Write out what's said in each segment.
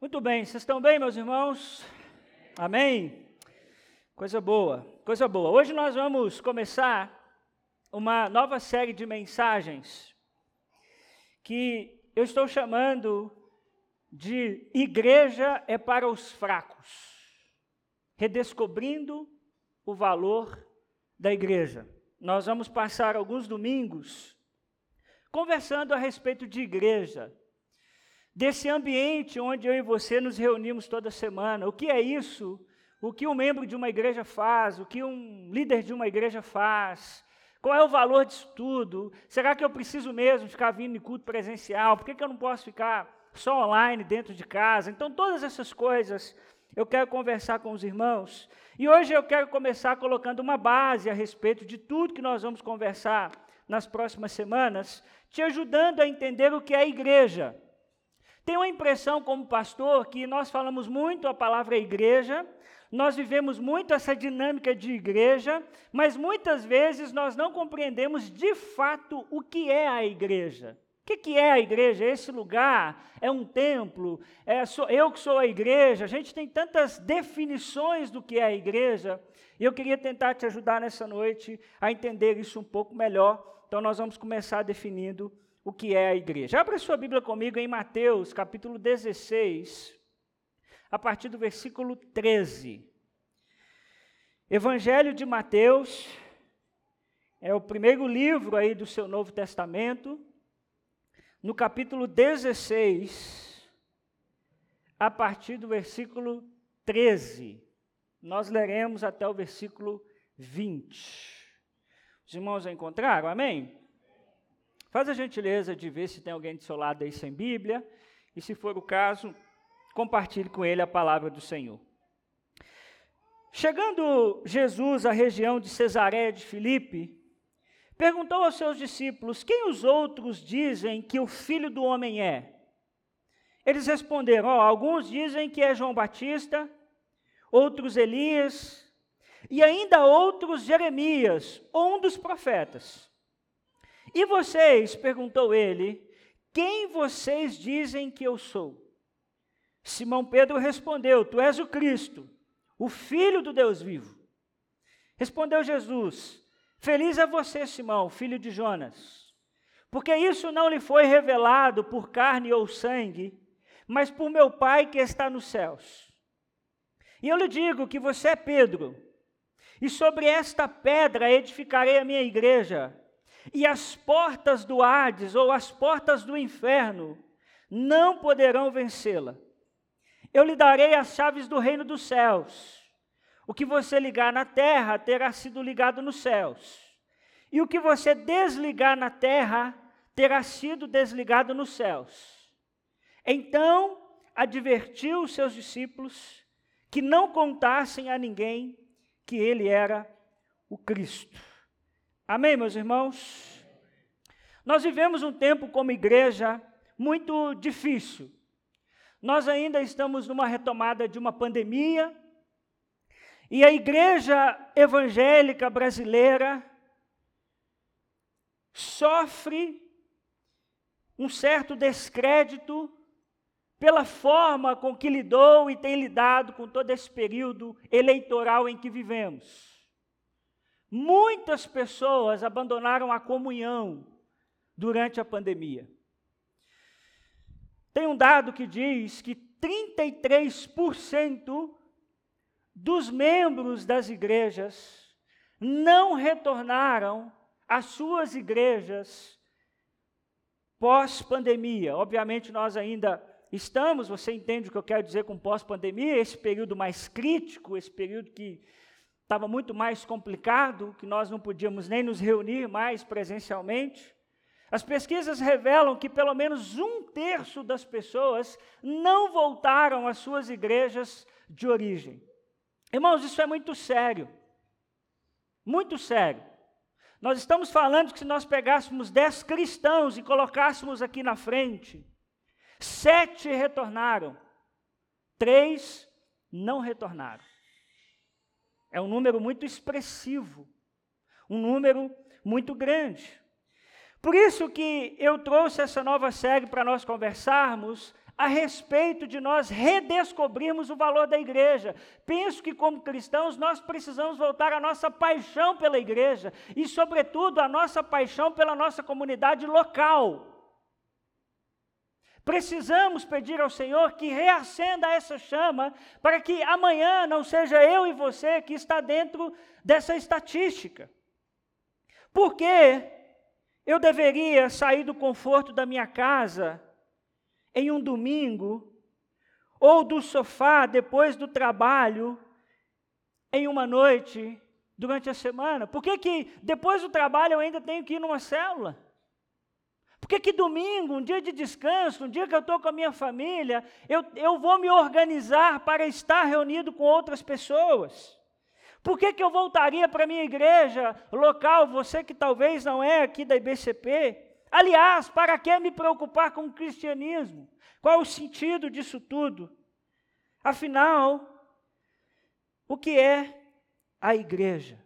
Muito bem, vocês estão bem, meus irmãos? Amém? Coisa boa, coisa boa. Hoje nós vamos começar uma nova série de mensagens que eu estou chamando de Igreja é para os fracos, redescobrindo o valor da igreja. Nós vamos passar alguns domingos conversando a respeito de igreja, desse ambiente onde eu e você nos reunimos toda semana. O que é isso? O que um membro de uma igreja faz? O que um líder de uma igreja faz? Qual é o valor disso tudo? Será que eu preciso mesmo ficar vindo em culto presencial? Por que, que eu não posso ficar só online dentro de casa? Então, todas essas coisas eu quero conversar com os irmãos. E hoje eu quero começar colocando uma base a respeito de tudo que nós vamos conversar nas próximas semanas, te ajudando a entender o que é a igreja. Tenho a impressão, como pastor, que nós falamos muito a palavra igreja, nós vivemos muito essa dinâmica de igreja, mas muitas vezes nós não compreendemos de fato o que é a igreja. O que, que é a igreja? Esse lugar é um templo, é, sou, eu que sou a igreja. A gente tem tantas definições do que é a igreja, e eu queria tentar te ajudar nessa noite a entender isso um pouco melhor. Então, nós vamos começar definindo o que é a igreja. Abra sua Bíblia comigo em Mateus, capítulo 16, a partir do versículo 13. Evangelho de Mateus é o primeiro livro aí do seu Novo Testamento. No capítulo 16, a partir do versículo 13, nós leremos até o versículo 20. Os irmãos encontraram? Amém? Faz a gentileza de ver se tem alguém do seu lado aí sem Bíblia, e se for o caso, compartilhe com ele a palavra do Senhor. Chegando Jesus à região de Cesareia de Filipe, perguntou aos seus discípulos: Quem os outros dizem que o filho do homem é? Eles responderam: oh, Alguns dizem que é João Batista, outros Elias, e ainda outros Jeremias, ou um dos profetas. E vocês, perguntou ele, quem vocês dizem que eu sou? Simão Pedro respondeu: Tu és o Cristo, o Filho do Deus vivo. Respondeu Jesus: Feliz é você, Simão, filho de Jonas, porque isso não lhe foi revelado por carne ou sangue, mas por meu Pai que está nos céus. E eu lhe digo que você é Pedro, e sobre esta pedra edificarei a minha igreja e as portas do Hades ou as portas do inferno não poderão vencê-la. Eu lhe darei as chaves do reino dos céus. O que você ligar na terra terá sido ligado nos céus, e o que você desligar na terra terá sido desligado nos céus. Então advertiu os seus discípulos que não contassem a ninguém que ele era o Cristo. Amém, meus irmãos? Nós vivemos um tempo como igreja muito difícil. Nós ainda estamos numa retomada de uma pandemia, e a igreja evangélica brasileira sofre um certo descrédito pela forma com que lidou e tem lidado com todo esse período eleitoral em que vivemos. Muitas pessoas abandonaram a comunhão durante a pandemia. Tem um dado que diz que 33% dos membros das igrejas não retornaram às suas igrejas pós-pandemia. Obviamente, nós ainda estamos, você entende o que eu quero dizer com pós-pandemia, esse período mais crítico, esse período que estava muito mais complicado, que nós não podíamos nem nos reunir mais presencialmente. As pesquisas revelam que pelo menos um terço das pessoas não voltaram às suas igrejas de origem. Irmãos, isso é muito sério. Muito sério. Nós estamos falando que se nós pegássemos dez cristãos e colocássemos aqui na frente, sete retornaram, três não retornaram. É um número muito expressivo, um número muito grande. Por isso que eu trouxe essa nova série para nós conversarmos a respeito de nós redescobrirmos o valor da igreja. Penso que, como cristãos, nós precisamos voltar à nossa paixão pela igreja e, sobretudo, a nossa paixão pela nossa comunidade local. Precisamos pedir ao Senhor que reacenda essa chama para que amanhã não seja eu e você que está dentro dessa estatística. Por que eu deveria sair do conforto da minha casa em um domingo, ou do sofá depois do trabalho, em uma noite, durante a semana? Por que, que depois do trabalho eu ainda tenho que ir numa célula? Por que, que domingo, um dia de descanso, um dia que eu estou com a minha família, eu, eu vou me organizar para estar reunido com outras pessoas? Por que, que eu voltaria para a minha igreja local, você que talvez não é aqui da IBCP, Aliás, para que me preocupar com o cristianismo? Qual o sentido disso tudo? Afinal, o que é a igreja?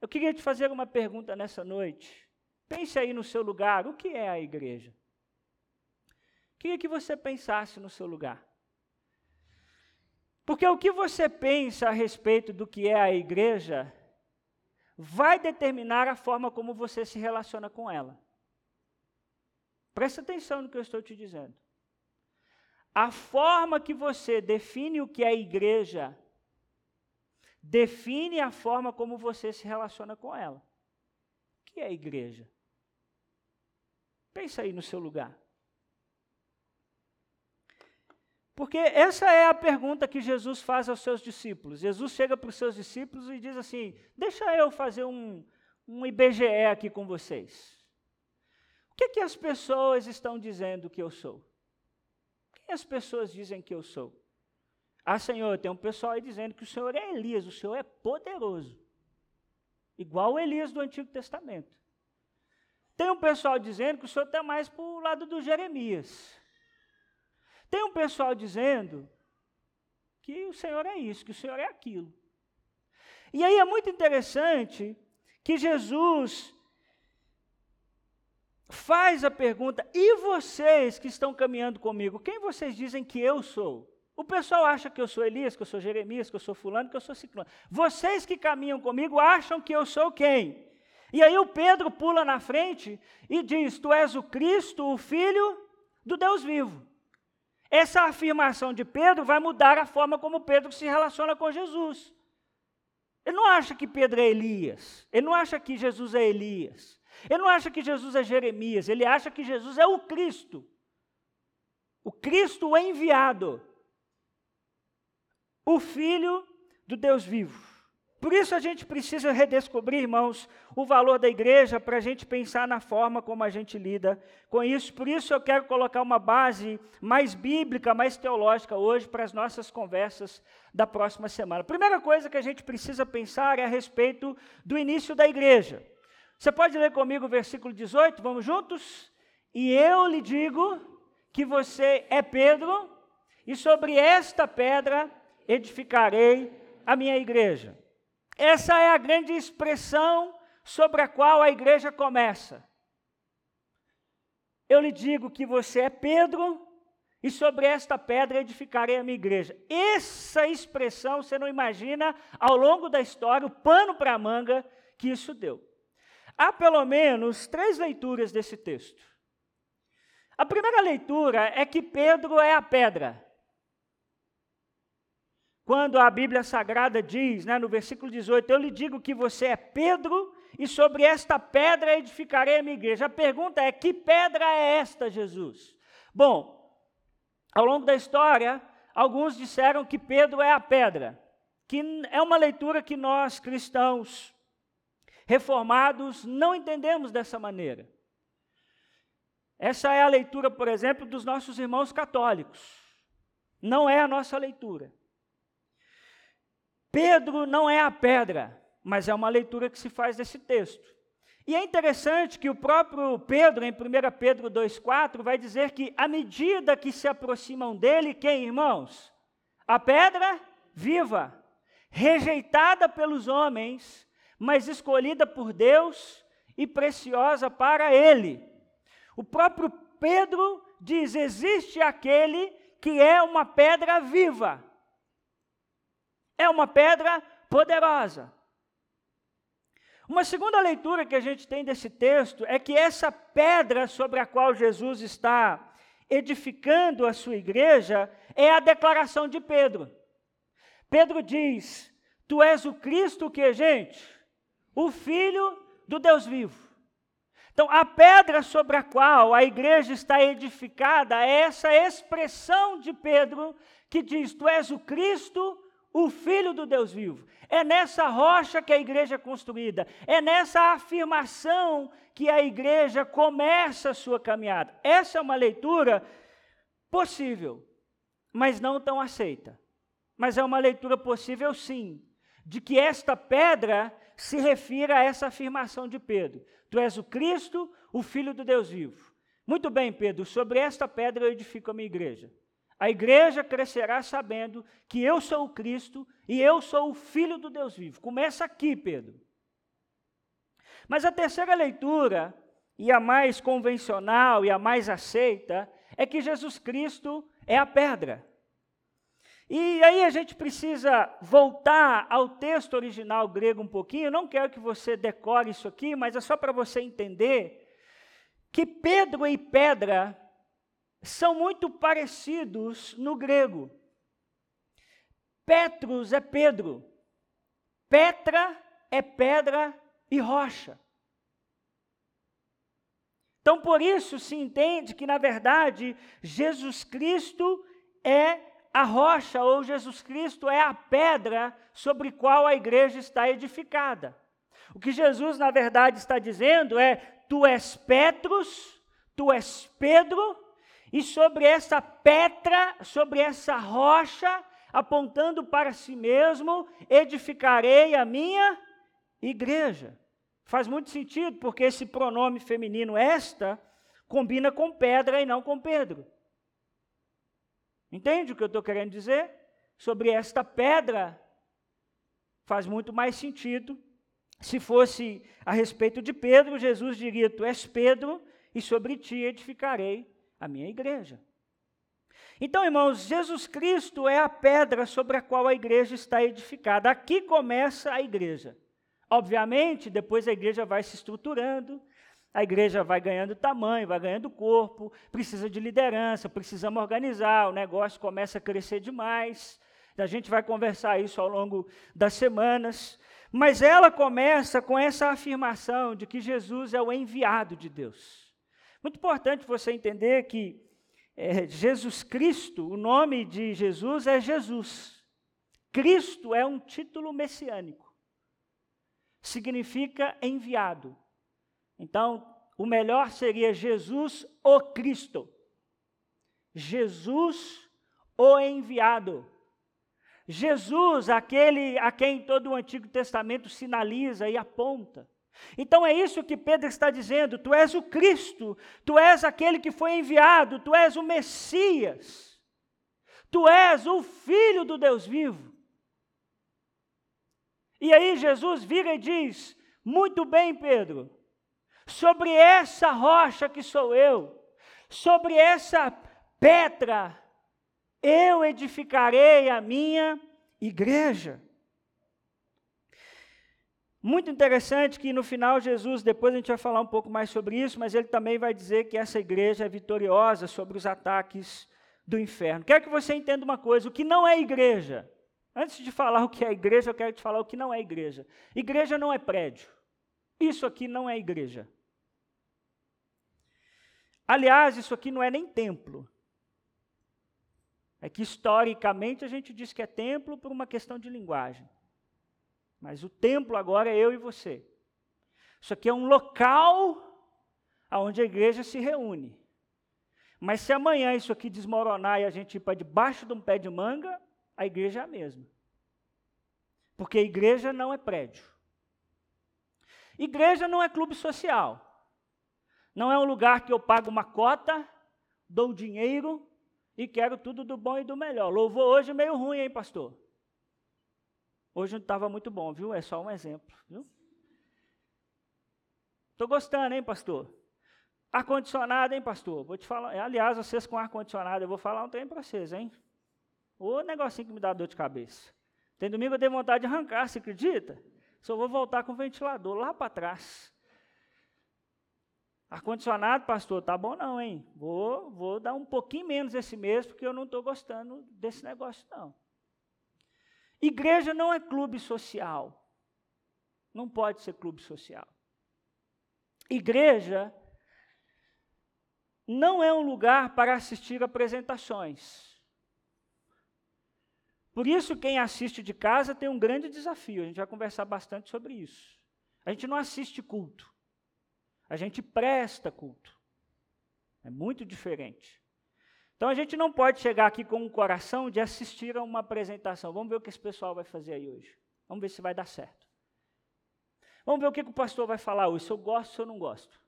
Eu queria te fazer uma pergunta nessa noite. Pense aí no seu lugar, o que é a igreja? Queria que você pensasse no seu lugar. Porque o que você pensa a respeito do que é a igreja vai determinar a forma como você se relaciona com ela. Presta atenção no que eu estou te dizendo. A forma que você define o que é igreja define a forma como você se relaciona com ela. O que é igreja? Pensa aí no seu lugar. Porque essa é a pergunta que Jesus faz aos seus discípulos. Jesus chega para os seus discípulos e diz assim: Deixa eu fazer um, um IBGE aqui com vocês. O que, que as pessoas estão dizendo que eu sou? Quem as pessoas dizem que eu sou? Ah, Senhor, tem um pessoal aí dizendo que o Senhor é Elias, o Senhor é poderoso. Igual o Elias do Antigo Testamento. Tem um pessoal dizendo que o Senhor está mais para o lado do Jeremias. Tem um pessoal dizendo que o Senhor é isso, que o Senhor é aquilo. E aí é muito interessante que Jesus faz a pergunta: e vocês que estão caminhando comigo, quem vocês dizem que eu sou? O pessoal acha que eu sou Elias, que eu sou Jeremias, que eu sou Fulano, que eu sou Ciclano. Vocês que caminham comigo acham que eu sou quem? E aí o Pedro pula na frente e diz: Tu és o Cristo, o Filho do Deus vivo. Essa afirmação de Pedro vai mudar a forma como Pedro se relaciona com Jesus. Ele não acha que Pedro é Elias, ele não acha que Jesus é Elias, ele não acha que Jesus é Jeremias, ele acha que Jesus é o Cristo. O Cristo enviado. O Filho do Deus vivo. Por isso a gente precisa redescobrir, irmãos, o valor da igreja para a gente pensar na forma como a gente lida com isso. Por isso eu quero colocar uma base mais bíblica, mais teológica hoje para as nossas conversas da próxima semana. A primeira coisa que a gente precisa pensar é a respeito do início da igreja. Você pode ler comigo o versículo 18? Vamos juntos? E eu lhe digo que você é Pedro, e sobre esta pedra edificarei a minha igreja. Essa é a grande expressão sobre a qual a igreja começa. Eu lhe digo que você é Pedro, e sobre esta pedra edificarei a minha igreja. Essa expressão, você não imagina, ao longo da história, o pano para a manga que isso deu. Há pelo menos três leituras desse texto. A primeira leitura é que Pedro é a pedra. Quando a Bíblia Sagrada diz, né, no versículo 18, eu lhe digo que você é Pedro e sobre esta pedra edificarei a minha igreja. A pergunta é: que pedra é esta, Jesus? Bom, ao longo da história, alguns disseram que Pedro é a pedra, que é uma leitura que nós cristãos reformados não entendemos dessa maneira. Essa é a leitura, por exemplo, dos nossos irmãos católicos. Não é a nossa leitura. Pedro não é a pedra, mas é uma leitura que se faz desse texto. E é interessante que o próprio Pedro, em 1 Pedro 2,4, vai dizer que à medida que se aproximam dele, quem, irmãos? A pedra viva, rejeitada pelos homens, mas escolhida por Deus e preciosa para ele. O próprio Pedro diz: existe aquele que é uma pedra viva. É uma pedra poderosa. Uma segunda leitura que a gente tem desse texto é que essa pedra sobre a qual Jesus está edificando a sua igreja é a declaração de Pedro. Pedro diz: Tu és o Cristo que, gente? O Filho do Deus vivo. Então, a pedra sobre a qual a igreja está edificada é essa expressão de Pedro que diz: Tu és o Cristo, o Filho do Deus vivo. É nessa rocha que a igreja é construída, é nessa afirmação que a igreja começa a sua caminhada. Essa é uma leitura possível, mas não tão aceita. Mas é uma leitura possível, sim, de que esta pedra se refira a essa afirmação de Pedro: Tu és o Cristo, o Filho do Deus vivo. Muito bem, Pedro, sobre esta pedra eu edifico a minha igreja. A igreja crescerá sabendo que eu sou o Cristo e eu sou o Filho do Deus vivo. Começa aqui, Pedro. Mas a terceira leitura, e a mais convencional e a mais aceita, é que Jesus Cristo é a pedra. E aí a gente precisa voltar ao texto original grego um pouquinho. Eu não quero que você decore isso aqui, mas é só para você entender que Pedro e pedra são muito parecidos no grego. Petrus é Pedro, Petra é pedra e rocha. Então, por isso se entende que, na verdade, Jesus Cristo é a rocha, ou Jesus Cristo é a pedra sobre qual a igreja está edificada. O que Jesus, na verdade, está dizendo é: Tu és Petrus, tu és Pedro, e sobre essa pedra, sobre essa rocha, apontando para si mesmo, edificarei a minha igreja. Faz muito sentido, porque esse pronome feminino esta combina com pedra e não com Pedro. Entende o que eu estou querendo dizer? Sobre esta pedra, faz muito mais sentido. Se fosse a respeito de Pedro, Jesus diria: Tu és Pedro, e sobre ti edificarei a minha igreja. Então, irmãos, Jesus Cristo é a pedra sobre a qual a igreja está edificada. Aqui começa a igreja. Obviamente, depois a igreja vai se estruturando, a igreja vai ganhando tamanho, vai ganhando corpo, precisa de liderança, precisamos organizar, o negócio começa a crescer demais. A gente vai conversar isso ao longo das semanas. Mas ela começa com essa afirmação de que Jesus é o enviado de Deus. Muito importante você entender que é, Jesus Cristo, o nome de Jesus é Jesus. Cristo é um título messiânico. Significa enviado. Então, o melhor seria Jesus o Cristo. Jesus o enviado. Jesus, aquele a quem todo o Antigo Testamento sinaliza e aponta. Então é isso que Pedro está dizendo: tu és o Cristo, tu és aquele que foi enviado, tu és o Messias, tu és o Filho do Deus vivo. E aí Jesus vira e diz: Muito bem, Pedro, sobre essa rocha que sou eu, sobre essa pedra, eu edificarei a minha igreja. Muito interessante que no final Jesus, depois a gente vai falar um pouco mais sobre isso, mas ele também vai dizer que essa igreja é vitoriosa sobre os ataques do inferno. Quero que você entenda uma coisa: o que não é igreja. Antes de falar o que é igreja, eu quero te falar o que não é igreja. Igreja não é prédio. Isso aqui não é igreja. Aliás, isso aqui não é nem templo. É que historicamente a gente diz que é templo por uma questão de linguagem. Mas o templo agora é eu e você. Isso aqui é um local onde a igreja se reúne. Mas se amanhã isso aqui desmoronar e a gente ir para debaixo de um pé de manga, a igreja é a mesma. Porque a igreja não é prédio. Igreja não é clube social. Não é um lugar que eu pago uma cota, dou dinheiro e quero tudo do bom e do melhor. Louvor hoje meio ruim, hein, pastor? Hoje não estava muito bom, viu? É só um exemplo, viu? Estou gostando, hein, pastor? Ar-condicionado, hein, pastor? Vou te falar. Aliás, vocês com ar-condicionado, eu vou falar um trem para vocês, hein? O negocinho que me dá dor de cabeça. Tem domingo eu dei vontade de arrancar, você acredita? Só vou voltar com o ventilador lá para trás. Ar-condicionado, pastor, tá bom não, hein? Vou, vou dar um pouquinho menos esse mês, porque eu não estou gostando desse negócio, não. Igreja não é clube social. Não pode ser clube social. Igreja não é um lugar para assistir apresentações. Por isso, quem assiste de casa tem um grande desafio. A gente vai conversar bastante sobre isso. A gente não assiste culto. A gente presta culto. É muito diferente. Então a gente não pode chegar aqui com um coração de assistir a uma apresentação. Vamos ver o que esse pessoal vai fazer aí hoje. Vamos ver se vai dar certo. Vamos ver o que, o pastor vai falar hoje, se eu gosto ou não gosto.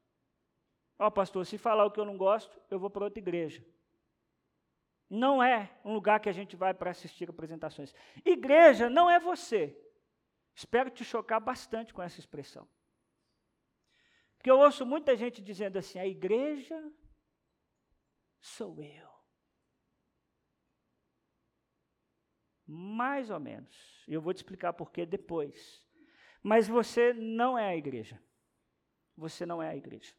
Ó, oh, pastor, se falar o que eu não gosto, eu vou para outra igreja. Não é um lugar que a gente vai para assistir apresentações. Igreja não é você. Espero te chocar bastante com essa expressão. Porque eu ouço muita gente dizendo assim: a igreja sou eu. Mais ou menos. Eu vou te explicar por que depois. Mas você não é a igreja. Você não é a igreja.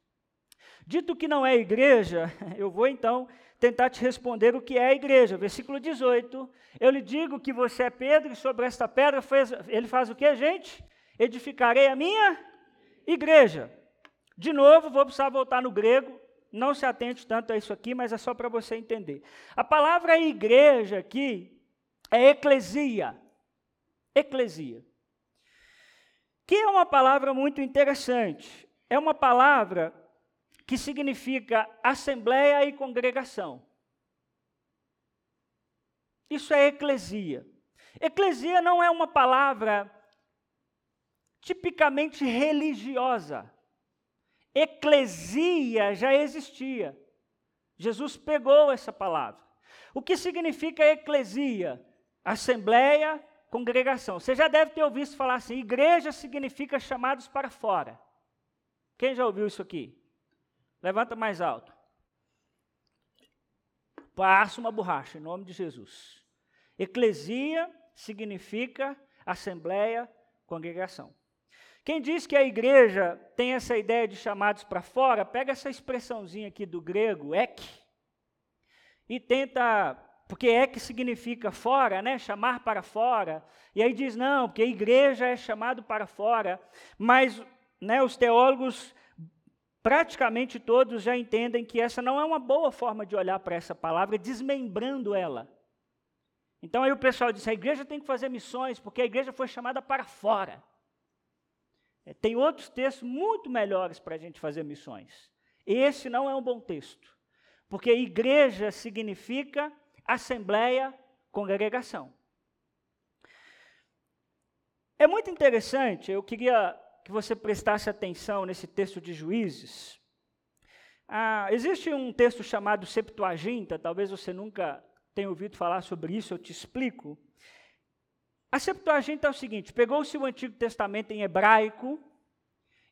Dito que não é igreja, eu vou então tentar te responder o que é a igreja. Versículo 18. Eu lhe digo que você é Pedro, e sobre esta pedra fez, ele faz o que, gente? Edificarei a minha igreja. De novo, vou precisar voltar no grego. Não se atente tanto a isso aqui, mas é só para você entender. A palavra igreja aqui é eclesia. Eclesia. Que é uma palavra muito interessante. É uma palavra que significa assembleia e congregação. Isso é eclesia. Eclesia não é uma palavra tipicamente religiosa. Eclesia já existia. Jesus pegou essa palavra. O que significa eclesia? Assembleia, congregação. Você já deve ter ouvido falar assim: igreja significa chamados para fora. Quem já ouviu isso aqui? Levanta mais alto. Passa uma borracha, em nome de Jesus. Eclesia significa assembleia, congregação. Quem diz que a igreja tem essa ideia de chamados para fora, pega essa expressãozinha aqui do grego, ek, e tenta, porque ek significa fora, né? Chamar para fora. E aí diz, não, porque a igreja é chamado para fora. Mas né, os teólogos, praticamente todos, já entendem que essa não é uma boa forma de olhar para essa palavra, desmembrando ela. Então aí o pessoal diz, a igreja tem que fazer missões, porque a igreja foi chamada para fora. É, tem outros textos muito melhores para a gente fazer missões. Esse não é um bom texto, porque igreja significa assembleia, congregação. É muito interessante, eu queria que você prestasse atenção nesse texto de Juízes. Ah, existe um texto chamado Septuaginta, talvez você nunca tenha ouvido falar sobre isso, eu te explico. A Septuaginta é o seguinte: pegou-se o Antigo Testamento em hebraico,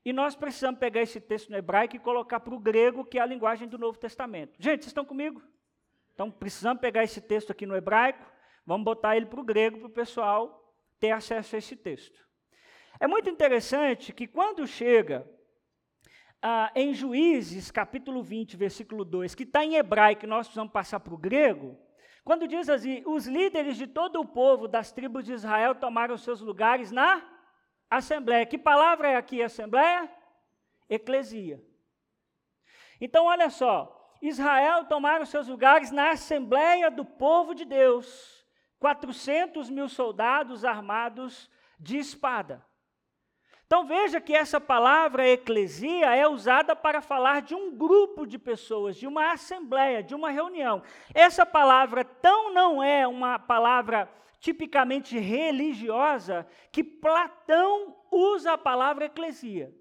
e nós precisamos pegar esse texto no hebraico e colocar para o grego, que é a linguagem do Novo Testamento. Gente, vocês estão comigo? Então, precisamos pegar esse texto aqui no hebraico, vamos botar ele para o grego, para o pessoal ter acesso a esse texto. É muito interessante que quando chega ah, em Juízes, capítulo 20, versículo 2, que está em hebraico, nós precisamos passar para o grego, quando diz assim, os líderes de todo o povo das tribos de Israel tomaram seus lugares na assembleia. Que palavra é aqui assembleia? Eclesia. Então, olha só, Israel tomaram seus lugares na assembleia do povo de Deus. 400 mil soldados armados de espada. Então veja que essa palavra eclesia é usada para falar de um grupo de pessoas, de uma assembleia, de uma reunião. Essa palavra tão não é uma palavra tipicamente religiosa que Platão usa a palavra eclesia.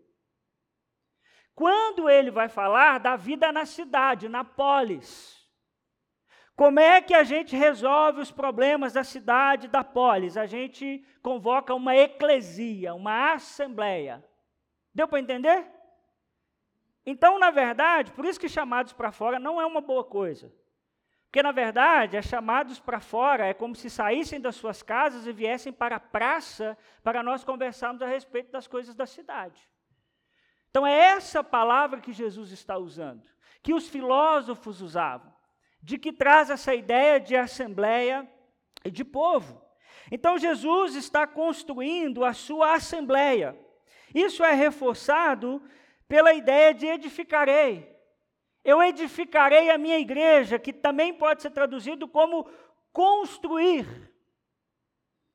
Quando ele vai falar da vida na cidade, na polis, como é que a gente resolve os problemas da cidade, da polis? A gente convoca uma eclesia, uma assembleia. Deu para entender? Então, na verdade, por isso que chamados para fora não é uma boa coisa. Porque, na verdade, é chamados para fora, é como se saíssem das suas casas e viessem para a praça para nós conversarmos a respeito das coisas da cidade. Então, é essa palavra que Jesus está usando, que os filósofos usavam, de que traz essa ideia de assembleia e de povo. Então, Jesus está construindo a sua assembleia. Isso é reforçado pela ideia de edificarei. Eu edificarei a minha igreja, que também pode ser traduzido como construir.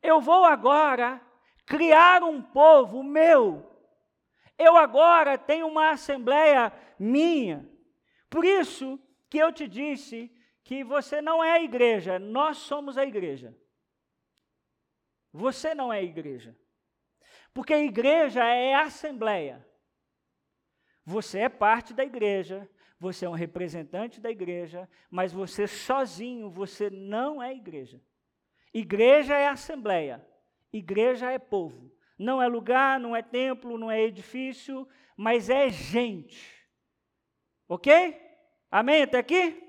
Eu vou agora criar um povo meu. Eu agora tenho uma assembleia minha. Por isso que eu te disse que você não é a igreja, nós somos a igreja. Você não é a igreja. Porque a igreja é a assembleia. Você é parte da igreja, você é um representante da igreja, mas você sozinho, você não é igreja. Igreja é assembleia, igreja é povo. Não é lugar, não é templo, não é edifício, mas é gente. Ok? Amém até aqui?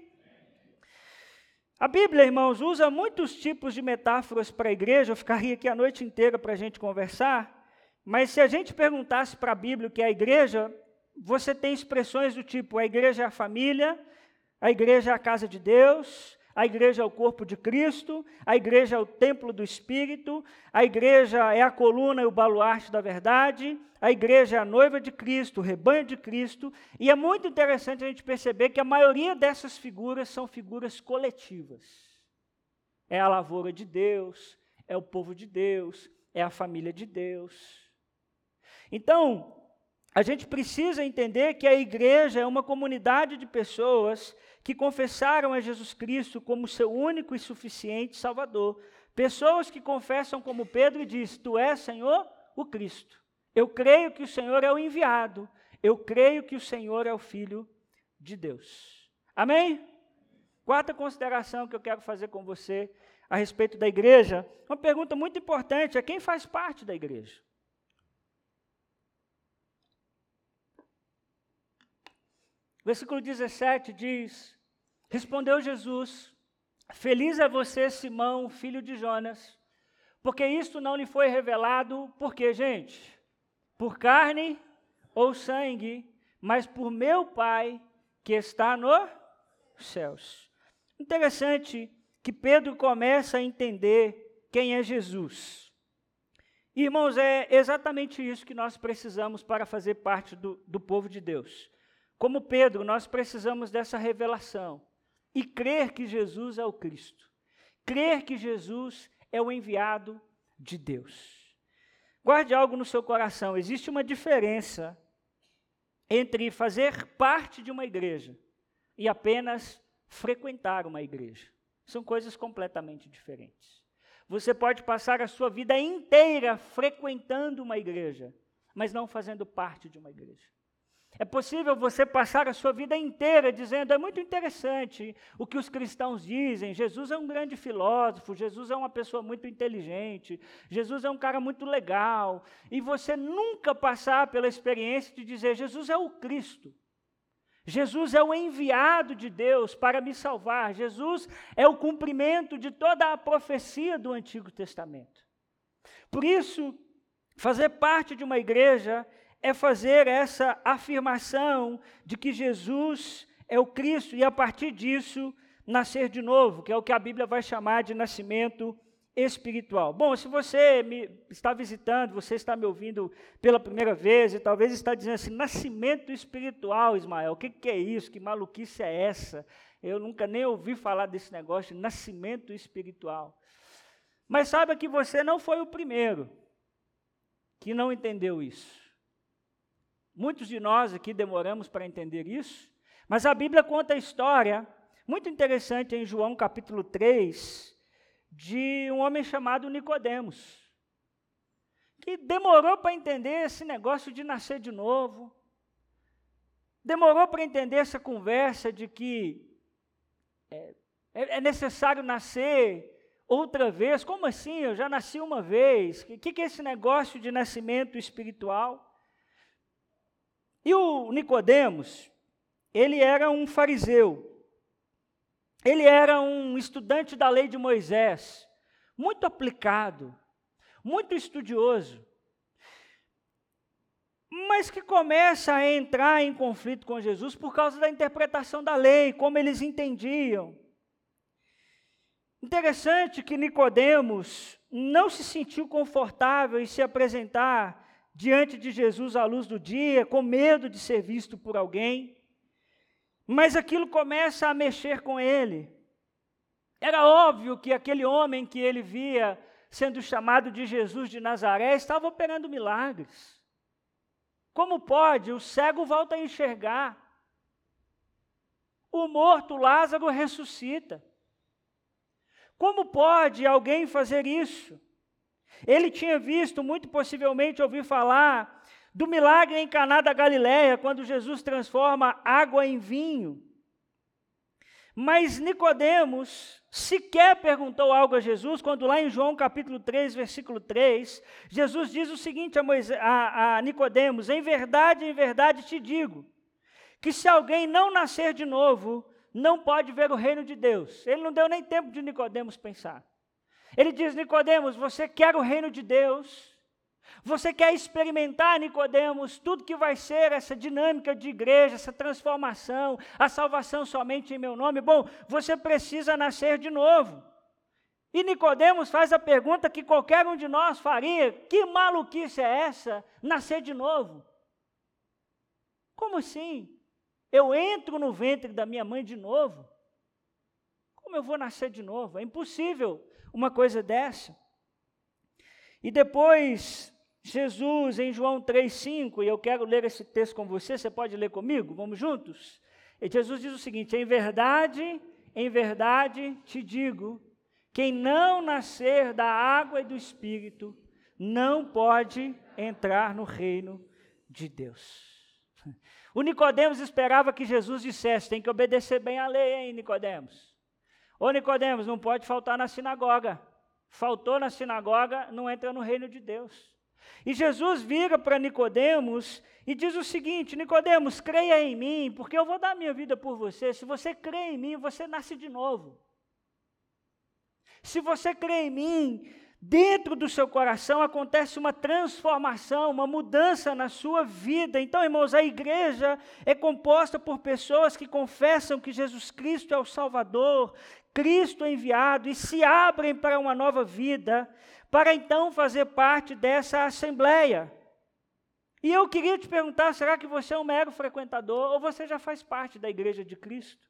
A Bíblia, irmãos, usa muitos tipos de metáforas para a igreja. Eu ficaria aqui a noite inteira para a gente conversar. Mas se a gente perguntasse para a Bíblia o que é a igreja, você tem expressões do tipo: a igreja é a família, a igreja é a casa de Deus, a igreja é o corpo de Cristo, a igreja é o templo do Espírito, a igreja é a coluna e o baluarte da verdade, a igreja é a noiva de Cristo, o rebanho de Cristo, e é muito interessante a gente perceber que a maioria dessas figuras são figuras coletivas. É a lavoura de Deus, é o povo de Deus, é a família de Deus. Então, a gente precisa entender que a igreja é uma comunidade de pessoas que confessaram a Jesus Cristo como seu único e suficiente Salvador. Pessoas que confessam como Pedro e diz: Tu és, Senhor, o Cristo. Eu creio que o Senhor é o enviado. Eu creio que o Senhor é o Filho de Deus. Amém? Quarta consideração que eu quero fazer com você a respeito da igreja, uma pergunta muito importante: é quem faz parte da igreja? Versículo 17 diz: Respondeu Jesus: Feliz é você, Simão, filho de Jonas, porque isto não lhe foi revelado, porque, gente, por carne ou sangue, mas por meu Pai que está nos céus. Interessante que Pedro começa a entender quem é Jesus. Irmãos, é exatamente isso que nós precisamos para fazer parte do, do povo de Deus. Como Pedro, nós precisamos dessa revelação e crer que Jesus é o Cristo. Crer que Jesus é o enviado de Deus. Guarde algo no seu coração: existe uma diferença entre fazer parte de uma igreja e apenas frequentar uma igreja. São coisas completamente diferentes. Você pode passar a sua vida inteira frequentando uma igreja, mas não fazendo parte de uma igreja. É possível você passar a sua vida inteira dizendo: é muito interessante o que os cristãos dizem. Jesus é um grande filósofo, Jesus é uma pessoa muito inteligente, Jesus é um cara muito legal. E você nunca passar pela experiência de dizer: Jesus é o Cristo. Jesus é o enviado de Deus para me salvar. Jesus é o cumprimento de toda a profecia do Antigo Testamento. Por isso, fazer parte de uma igreja é fazer essa afirmação de que Jesus é o Cristo e a partir disso nascer de novo, que é o que a Bíblia vai chamar de nascimento espiritual. Bom, se você me está visitando, você está me ouvindo pela primeira vez e talvez está dizendo assim, nascimento espiritual, Ismael, o que, que é isso? Que maluquice é essa? Eu nunca nem ouvi falar desse negócio de nascimento espiritual. Mas saiba que você não foi o primeiro que não entendeu isso. Muitos de nós aqui demoramos para entender isso, mas a Bíblia conta a história muito interessante em João capítulo 3 de um homem chamado Nicodemos, que demorou para entender esse negócio de nascer de novo. Demorou para entender essa conversa de que é, é, é necessário nascer outra vez. Como assim? Eu já nasci uma vez. O que, que é esse negócio de nascimento espiritual? E o Nicodemos, ele era um fariseu. Ele era um estudante da lei de Moisés, muito aplicado, muito estudioso, mas que começa a entrar em conflito com Jesus por causa da interpretação da lei, como eles entendiam. Interessante que Nicodemos não se sentiu confortável em se apresentar diante de Jesus à luz do dia, com medo de ser visto por alguém. Mas aquilo começa a mexer com ele. Era óbvio que aquele homem que ele via sendo chamado de Jesus de Nazaré estava operando milagres. Como pode? O cego volta a enxergar. O morto Lázaro ressuscita. Como pode alguém fazer isso? Ele tinha visto, muito possivelmente, ouvir falar do milagre em Caná da Galiléia, quando Jesus transforma água em vinho. Mas Nicodemos sequer perguntou algo a Jesus, quando lá em João capítulo 3, versículo 3, Jesus diz o seguinte a, a, a Nicodemos: Em verdade, em verdade te digo, que se alguém não nascer de novo, não pode ver o reino de Deus. Ele não deu nem tempo de Nicodemos pensar. Ele diz: Nicodemos, você quer o reino de Deus? Você quer experimentar, Nicodemos, tudo que vai ser essa dinâmica de igreja, essa transformação, a salvação somente em meu nome? Bom, você precisa nascer de novo. E Nicodemos faz a pergunta que qualquer um de nós faria: que maluquice é essa? Nascer de novo? Como assim? Eu entro no ventre da minha mãe de novo? Como eu vou nascer de novo? É impossível uma coisa dessa. E depois Jesus, em João 3,5, e eu quero ler esse texto com você, você pode ler comigo? Vamos juntos? E Jesus diz o seguinte: Em verdade, em verdade te digo, quem não nascer da água e do Espírito, não pode entrar no reino de Deus. O Nicodemos esperava que Jesus dissesse: tem que obedecer bem a lei, hein, Nicodemos? Ô Nicodemos, não pode faltar na sinagoga. Faltou na sinagoga, não entra no reino de Deus. E Jesus vira para Nicodemos e diz o seguinte: Nicodemos, creia em mim, porque eu vou dar minha vida por você. Se você crê em mim, você nasce de novo. Se você crê em mim, dentro do seu coração acontece uma transformação, uma mudança na sua vida. Então, irmãos, a igreja é composta por pessoas que confessam que Jesus Cristo é o Salvador, Cristo enviado e se abrem para uma nova vida para então fazer parte dessa assembleia. E eu queria te perguntar: será que você é um mero frequentador ou você já faz parte da igreja de Cristo?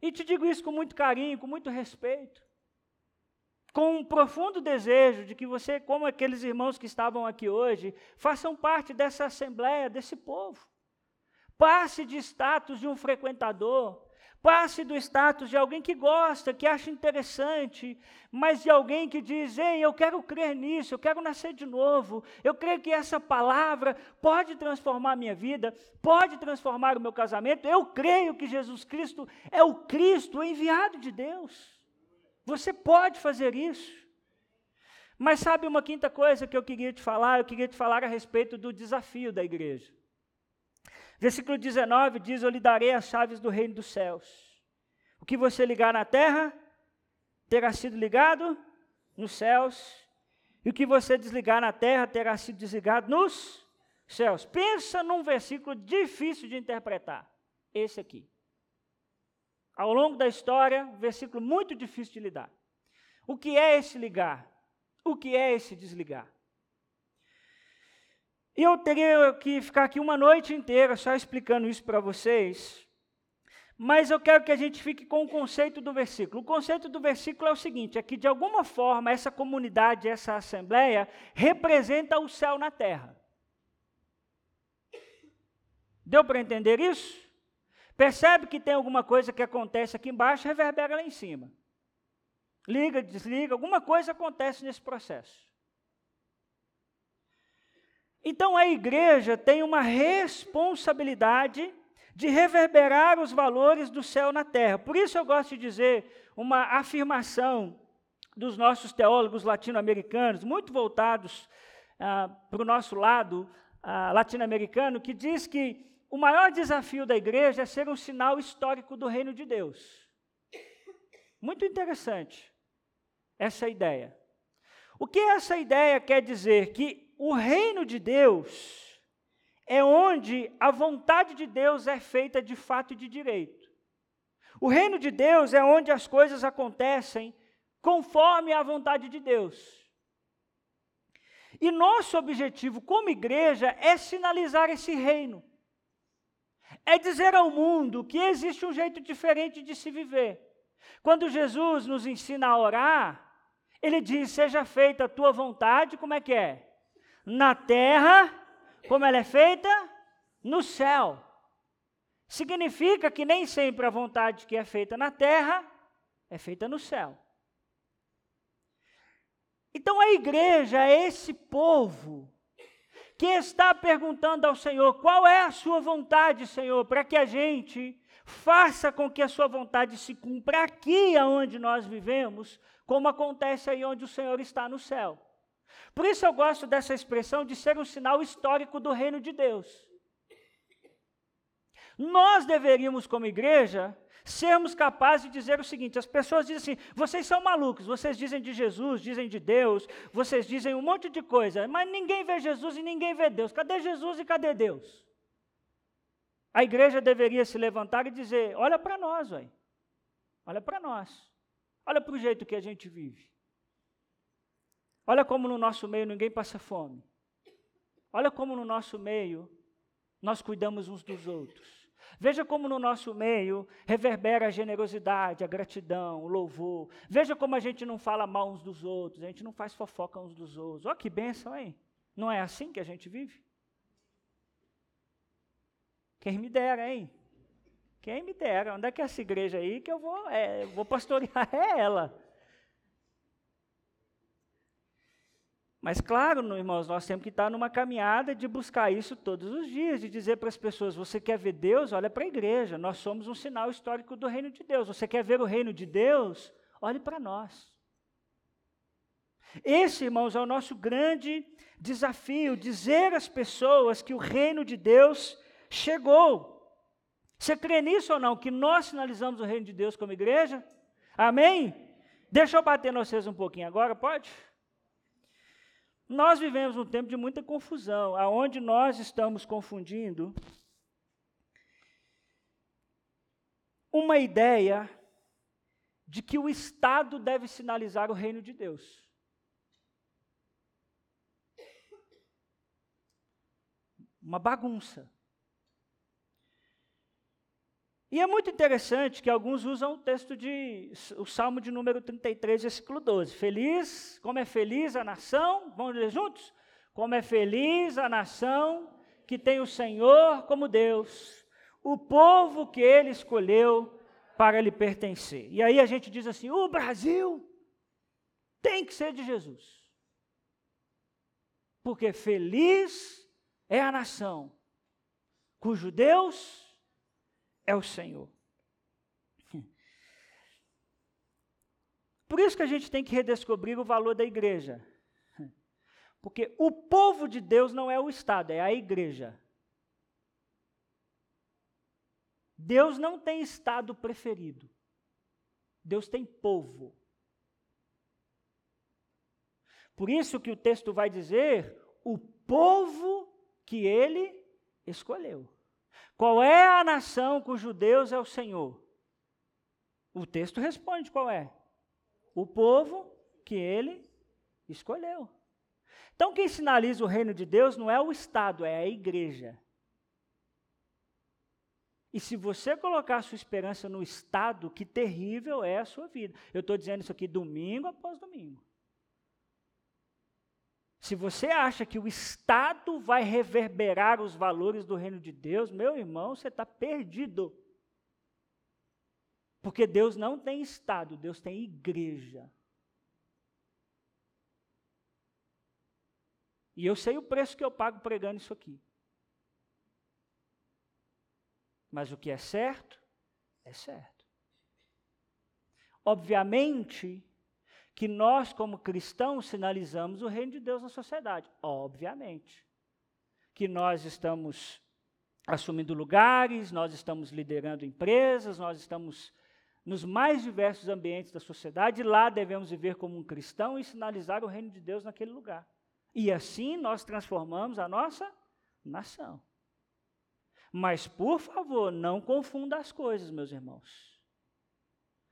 E te digo isso com muito carinho, com muito respeito, com um profundo desejo de que você, como aqueles irmãos que estavam aqui hoje, façam parte dessa assembleia, desse povo. Passe de status de um frequentador Passe do status de alguém que gosta, que acha interessante, mas de alguém que diz: Ei, eu quero crer nisso, eu quero nascer de novo. Eu creio que essa palavra pode transformar a minha vida, pode transformar o meu casamento. Eu creio que Jesus Cristo é o Cristo, o enviado de Deus. Você pode fazer isso. Mas sabe uma quinta coisa que eu queria te falar? Eu queria te falar a respeito do desafio da igreja. Versículo 19 diz: Eu lhe darei as chaves do reino dos céus. O que você ligar na terra terá sido ligado nos céus, e o que você desligar na terra terá sido desligado nos céus. Pensa num versículo difícil de interpretar. Esse aqui. Ao longo da história, versículo muito difícil de lidar. O que é esse ligar? O que é esse desligar? E eu teria que ficar aqui uma noite inteira só explicando isso para vocês, mas eu quero que a gente fique com o conceito do versículo. O conceito do versículo é o seguinte: é que de alguma forma essa comunidade, essa assembleia, representa o céu na terra. Deu para entender isso? Percebe que tem alguma coisa que acontece aqui embaixo, reverbera lá em cima. Liga, desliga, alguma coisa acontece nesse processo. Então a igreja tem uma responsabilidade de reverberar os valores do céu na terra. Por isso eu gosto de dizer uma afirmação dos nossos teólogos latino-americanos, muito voltados ah, para o nosso lado, latino-americano que diz que o maior desafio da igreja é ser um sinal histórico do reino de Deus. Muito interessante essa ideia. O que essa ideia quer dizer? Que o reino de Deus é onde a vontade de Deus é feita de fato e de direito. O reino de Deus é onde as coisas acontecem conforme a vontade de Deus. E nosso objetivo como igreja é sinalizar esse reino. É dizer ao mundo que existe um jeito diferente de se viver. Quando Jesus nos ensina a orar, ele diz: Seja feita a tua vontade, como é que é? Na terra, como ela é feita? No céu. Significa que nem sempre a vontade que é feita na terra é feita no céu. Então a igreja é esse povo que está perguntando ao Senhor: qual é a sua vontade, Senhor, para que a gente faça com que a sua vontade se cumpra aqui aonde nós vivemos, como acontece aí onde o Senhor está no céu. Por isso eu gosto dessa expressão de ser um sinal histórico do reino de Deus. Nós deveríamos, como igreja, sermos capazes de dizer o seguinte: as pessoas dizem assim, vocês são malucos, vocês dizem de Jesus, dizem de Deus, vocês dizem um monte de coisa, mas ninguém vê Jesus e ninguém vê Deus. Cadê Jesus e cadê Deus? A igreja deveria se levantar e dizer: olha para nós, ué. olha para nós, olha para o jeito que a gente vive. Olha como no nosso meio ninguém passa fome. Olha como no nosso meio nós cuidamos uns dos outros. Veja como no nosso meio reverbera a generosidade, a gratidão, o louvor. Veja como a gente não fala mal uns dos outros, a gente não faz fofoca uns dos outros. Olha que bênção, hein? Não é assim que a gente vive? Quem me dera, hein? Quem me dera? Onde é que é essa igreja aí que eu vou, é, vou pastorear? É ela. Mas, claro, irmãos, nós temos que estar numa caminhada de buscar isso todos os dias, de dizer para as pessoas: você quer ver Deus? Olha para a igreja, nós somos um sinal histórico do reino de Deus. Você quer ver o reino de Deus? Olhe para nós. Esse, irmãos, é o nosso grande desafio: dizer às pessoas que o reino de Deus chegou. Você crê nisso ou não? Que nós sinalizamos o reino de Deus como igreja? Amém? Deixa eu bater em vocês um pouquinho agora, pode? Nós vivemos um tempo de muita confusão, aonde nós estamos confundindo uma ideia de que o Estado deve sinalizar o reino de Deus. Uma bagunça. E é muito interessante que alguns usam o texto de o Salmo de número 33, versículo 12. Feliz, como é feliz a nação, vamos ler juntos? Como é feliz a nação que tem o Senhor como Deus, o povo que ele escolheu para lhe pertencer. E aí a gente diz assim: o Brasil tem que ser de Jesus. Porque feliz é a nação cujo Deus é o Senhor. Por isso que a gente tem que redescobrir o valor da igreja. Porque o povo de Deus não é o Estado, é a igreja. Deus não tem Estado preferido. Deus tem povo. Por isso que o texto vai dizer: o povo que ele escolheu. Qual é a nação cujo Deus é o Senhor? O texto responde qual é. O povo que ele escolheu. Então, quem sinaliza o reino de Deus não é o Estado, é a igreja. E se você colocar sua esperança no Estado, que terrível é a sua vida. Eu estou dizendo isso aqui domingo após domingo. Se você acha que o Estado vai reverberar os valores do reino de Deus, meu irmão, você está perdido. Porque Deus não tem Estado, Deus tem igreja. E eu sei o preço que eu pago pregando isso aqui. Mas o que é certo, é certo. Obviamente, que nós, como cristãos, sinalizamos o reino de Deus na sociedade. Obviamente. que nós estamos assumindo lugares, nós estamos liderando empresas, nós estamos nos mais diversos ambientes da sociedade, e lá devemos viver como um cristão e sinalizar o reino de Deus naquele lugar. E assim nós transformamos a nossa nação. Mas, por favor, não confunda as coisas, meus irmãos.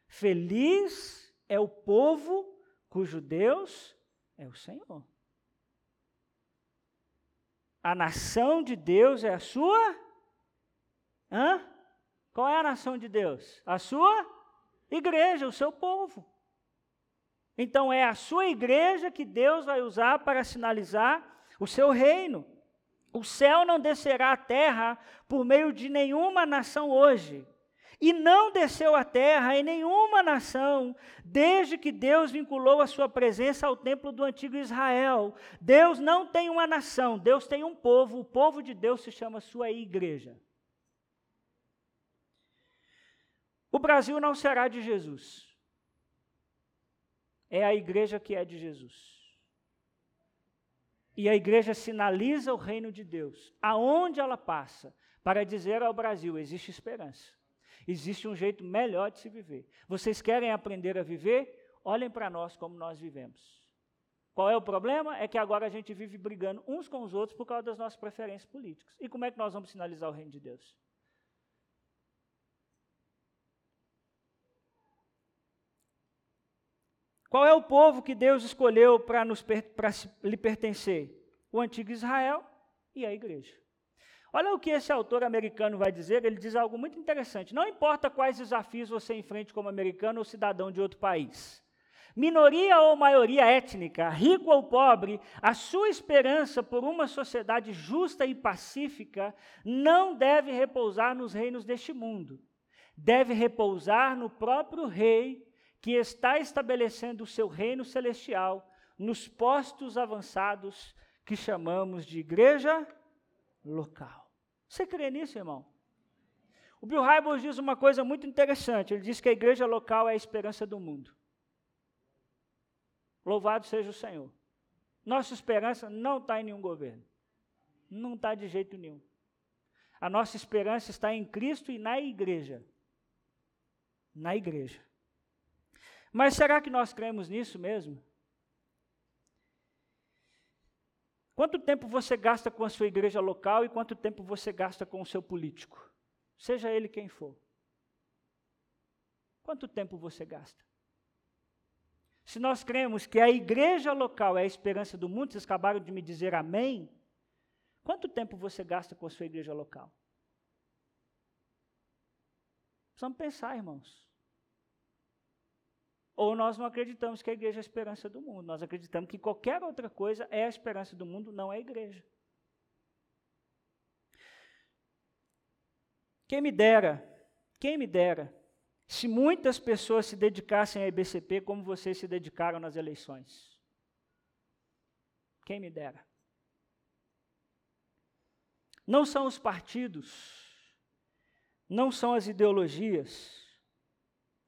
Feliz é o povo cujo Deus é o Senhor. A nação de Deus é a sua. Hã? Qual é a nação de Deus? A sua igreja, o seu povo. Então é a sua igreja que Deus vai usar para sinalizar o seu reino. O céu não descerá à terra por meio de nenhuma nação hoje. E não desceu à terra em nenhuma nação, desde que Deus vinculou a sua presença ao templo do antigo Israel. Deus não tem uma nação, Deus tem um povo, o povo de Deus se chama sua igreja. O Brasil não será de Jesus. É a igreja que é de Jesus. E a igreja sinaliza o reino de Deus, aonde ela passa, para dizer ao Brasil: existe esperança, existe um jeito melhor de se viver. Vocês querem aprender a viver? Olhem para nós como nós vivemos. Qual é o problema? É que agora a gente vive brigando uns com os outros por causa das nossas preferências políticas. E como é que nós vamos sinalizar o reino de Deus? Qual é o povo que Deus escolheu para lhe pertencer? O antigo Israel e a igreja. Olha o que esse autor americano vai dizer, ele diz algo muito interessante. Não importa quais desafios você enfrente como americano ou cidadão de outro país. Minoria ou maioria étnica, rico ou pobre, a sua esperança por uma sociedade justa e pacífica não deve repousar nos reinos deste mundo. Deve repousar no próprio rei que está estabelecendo o seu reino celestial nos postos avançados que chamamos de igreja local. Você crê nisso, irmão? O Bill Hybels diz uma coisa muito interessante. Ele diz que a igreja local é a esperança do mundo. Louvado seja o Senhor. Nossa esperança não está em nenhum governo. Não está de jeito nenhum. A nossa esperança está em Cristo e na igreja. Na igreja. Mas será que nós cremos nisso mesmo? Quanto tempo você gasta com a sua igreja local e quanto tempo você gasta com o seu político? Seja ele quem for. Quanto tempo você gasta? Se nós cremos que a igreja local é a esperança do mundo, vocês acabaram de me dizer amém, quanto tempo você gasta com a sua igreja local? Precisamos pensar, irmãos. Ou nós não acreditamos que a igreja é a esperança do mundo. Nós acreditamos que qualquer outra coisa é a esperança do mundo, não é a igreja. Quem me dera, quem me dera, se muitas pessoas se dedicassem à IBCP como vocês se dedicaram nas eleições. Quem me dera. Não são os partidos, não são as ideologias,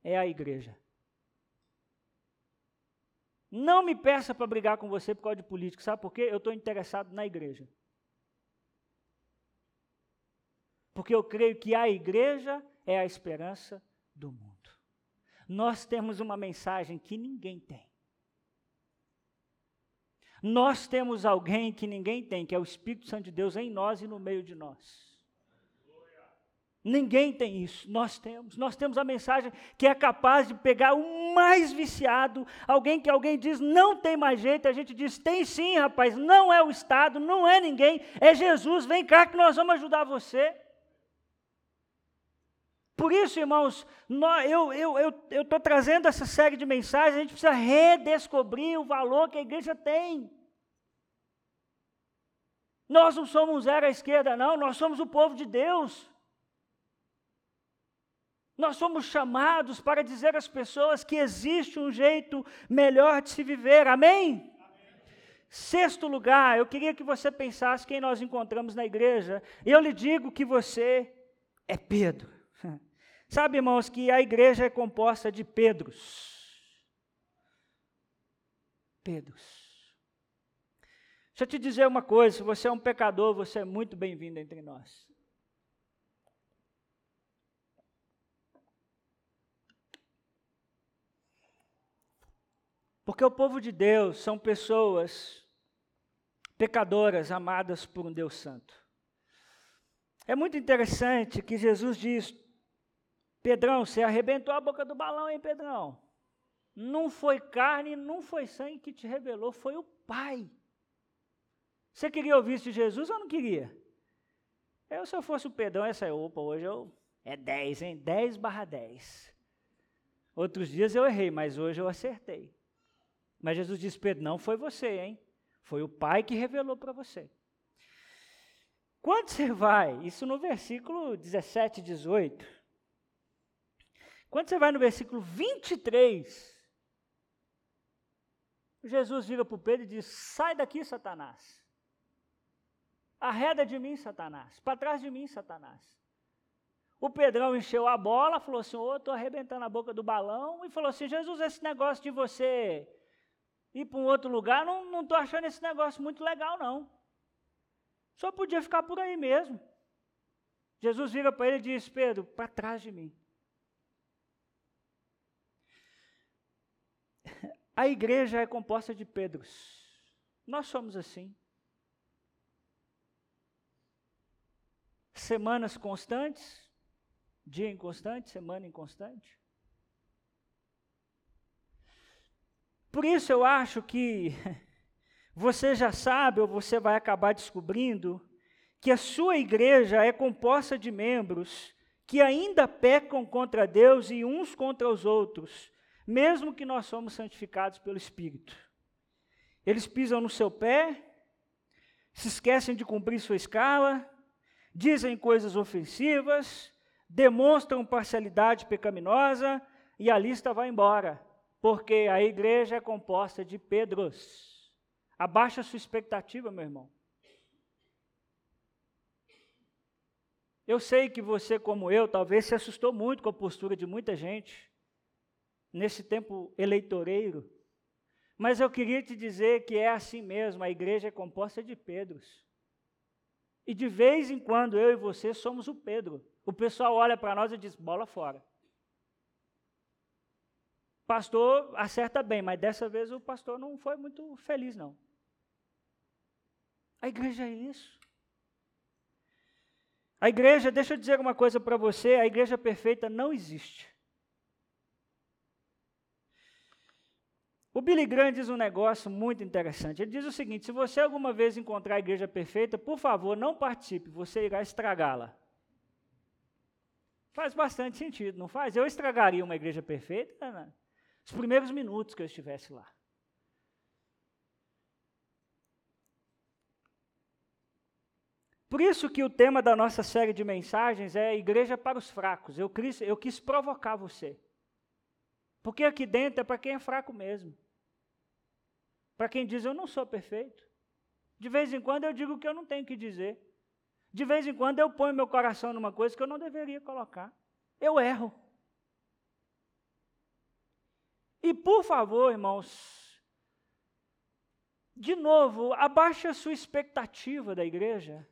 é a igreja. Não me peça para brigar com você por causa de política, sabe por quê? Eu estou interessado na igreja. Porque eu creio que a igreja é a esperança do mundo. Nós temos uma mensagem que ninguém tem. Nós temos alguém que ninguém tem, que é o Espírito Santo de Deus em nós e no meio de nós. Ninguém tem isso, nós temos. Nós temos a mensagem que é capaz de pegar o mais viciado, alguém que alguém diz não tem mais jeito, a gente diz tem sim, rapaz, não é o Estado, não é ninguém, é Jesus, vem cá que nós vamos ajudar você. Por isso, irmãos, nós, eu estou eu, eu, trazendo essa série de mensagens, a gente precisa redescobrir o valor que a igreja tem. Nós não somos zero à esquerda, não, nós somos o povo de Deus. Nós somos chamados para dizer às pessoas que existe um jeito melhor de se viver, amém? Sexto lugar, eu queria que você pensasse quem nós encontramos na igreja. Eu lhe digo que você é Pedro. Sabe, irmãos, que a igreja é composta de Pedros. Pedros. Deixa eu te dizer uma coisa: se você é um pecador, você é muito bem-vindo entre nós. Porque o povo de Deus são pessoas pecadoras amadas por um Deus Santo. É muito interessante que Jesus diz: Pedrão, você arrebentou a boca do balão, hein, Pedrão? Não foi carne, não foi sangue que te revelou, foi o Pai. Você queria ouvir isso de Jesus ou não queria? Eu, se eu fosse o Pedrão, essa opa, hoje eu. É 10, hein? 10 barra 10. Outros dias eu errei, mas hoje eu acertei. Mas Jesus disse: Pedro, não foi você, hein? Foi o Pai que revelou para você. Quando você vai, isso no versículo 17, 18. Quando você vai no versículo 23, Jesus vira para o Pedro e diz: Sai daqui, Satanás. Arreda de mim, Satanás. Para trás de mim, Satanás. O Pedrão encheu a bola, falou assim: Ô, oh, estou arrebentando a boca do balão. E falou assim: Jesus, esse negócio de você ir para um outro lugar, não estou achando esse negócio muito legal, não. Só podia ficar por aí mesmo. Jesus vira para ele e diz: Pedro, para trás de mim. A igreja é composta de Pedros. Nós somos assim. Semanas constantes, dia inconstante, semana inconstante. Por isso eu acho que você já sabe, ou você vai acabar descobrindo, que a sua igreja é composta de membros que ainda pecam contra Deus e uns contra os outros, mesmo que nós somos santificados pelo Espírito. Eles pisam no seu pé, se esquecem de cumprir sua escala, dizem coisas ofensivas, demonstram parcialidade pecaminosa e a lista vai embora porque a igreja é composta de Pedros. Abaixa a sua expectativa, meu irmão. Eu sei que você, como eu, talvez se assustou muito com a postura de muita gente nesse tempo eleitoreiro. Mas eu queria te dizer que é assim mesmo, a igreja é composta de Pedros. E de vez em quando eu e você somos o Pedro. O pessoal olha para nós e diz: bola fora. Pastor acerta bem, mas dessa vez o pastor não foi muito feliz, não. A igreja é isso. A igreja, deixa eu dizer uma coisa para você: a igreja perfeita não existe. O Billy Graham diz um negócio muito interessante. Ele diz o seguinte: se você alguma vez encontrar a igreja perfeita, por favor, não participe, você irá estragá-la. Faz bastante sentido, não faz? Eu estragaria uma igreja perfeita? Os primeiros minutos que eu estivesse lá. Por isso que o tema da nossa série de mensagens é Igreja para os Fracos. Eu quis, eu quis provocar você. Porque aqui dentro é para quem é fraco mesmo. Para quem diz, eu não sou perfeito. De vez em quando eu digo o que eu não tenho que dizer. De vez em quando eu ponho meu coração numa coisa que eu não deveria colocar. Eu erro. E por favor, irmãos, de novo, abaixe a sua expectativa da igreja.